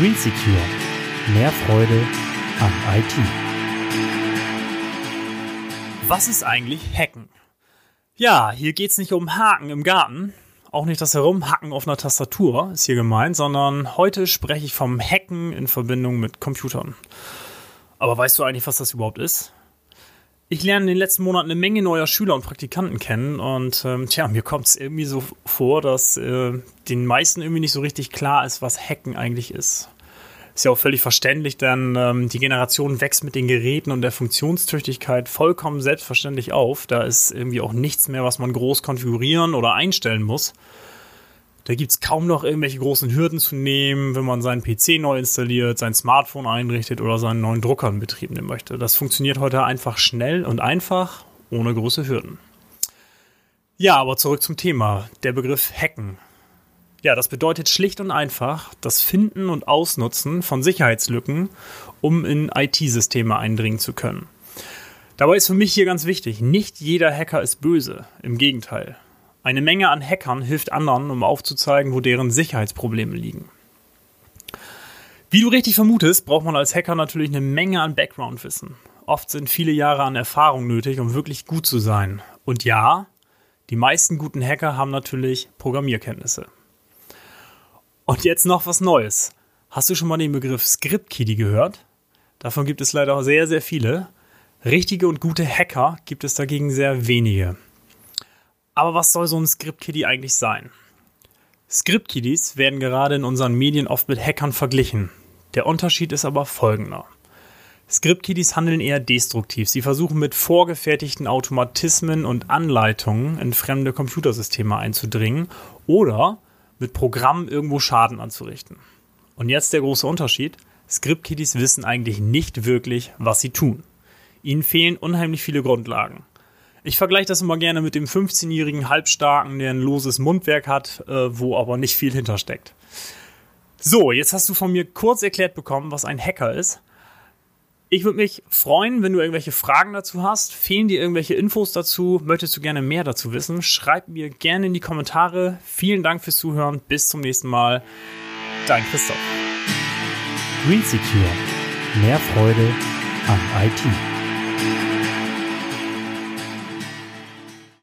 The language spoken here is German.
Green Secure. Mehr Freude an IT. Was ist eigentlich Hacken? Ja, hier geht es nicht um Haken im Garten, auch nicht das Herumhacken auf einer Tastatur ist hier gemeint, sondern heute spreche ich vom Hacken in Verbindung mit Computern. Aber weißt du eigentlich, was das überhaupt ist? Ich lerne in den letzten Monaten eine Menge neuer Schüler und Praktikanten kennen und ähm, tja, mir kommt es irgendwie so vor, dass äh, den meisten irgendwie nicht so richtig klar ist, was Hacken eigentlich ist. Ist ja auch völlig verständlich, denn ähm, die Generation wächst mit den Geräten und der Funktionstüchtigkeit vollkommen selbstverständlich auf. Da ist irgendwie auch nichts mehr, was man groß konfigurieren oder einstellen muss. Da gibt es kaum noch irgendwelche großen Hürden zu nehmen, wenn man seinen PC neu installiert, sein Smartphone einrichtet oder seinen neuen Drucker in Betrieb nehmen möchte. Das funktioniert heute einfach schnell und einfach, ohne große Hürden. Ja, aber zurück zum Thema. Der Begriff Hacken. Ja, das bedeutet schlicht und einfach das Finden und Ausnutzen von Sicherheitslücken, um in IT-Systeme eindringen zu können. Dabei ist für mich hier ganz wichtig, nicht jeder Hacker ist böse. Im Gegenteil. Eine Menge an Hackern hilft anderen, um aufzuzeigen, wo deren Sicherheitsprobleme liegen. Wie du richtig vermutest, braucht man als Hacker natürlich eine Menge an Background-Wissen. Oft sind viele Jahre an Erfahrung nötig, um wirklich gut zu sein. Und ja, die meisten guten Hacker haben natürlich Programmierkenntnisse. Und jetzt noch was Neues. Hast du schon mal den Begriff Script-Kiddie gehört? Davon gibt es leider sehr, sehr viele. Richtige und gute Hacker gibt es dagegen sehr wenige. Aber was soll so ein Script-Kiddie eigentlich sein? Script-Kiddies werden gerade in unseren Medien oft mit Hackern verglichen. Der Unterschied ist aber folgender. Script-Kiddies handeln eher destruktiv. Sie versuchen mit vorgefertigten Automatismen und Anleitungen in fremde Computersysteme einzudringen oder mit Programmen irgendwo Schaden anzurichten. Und jetzt der große Unterschied. Script-Kiddies wissen eigentlich nicht wirklich, was sie tun. Ihnen fehlen unheimlich viele Grundlagen. Ich vergleiche das immer gerne mit dem 15-jährigen Halbstarken, der ein loses Mundwerk hat, äh, wo aber nicht viel hintersteckt. So, jetzt hast du von mir kurz erklärt bekommen, was ein Hacker ist. Ich würde mich freuen, wenn du irgendwelche Fragen dazu hast. Fehlen dir irgendwelche Infos dazu? Möchtest du gerne mehr dazu wissen? Schreib mir gerne in die Kommentare. Vielen Dank fürs Zuhören. Bis zum nächsten Mal. Dein Christoph. Green Secure. Mehr Freude an IT.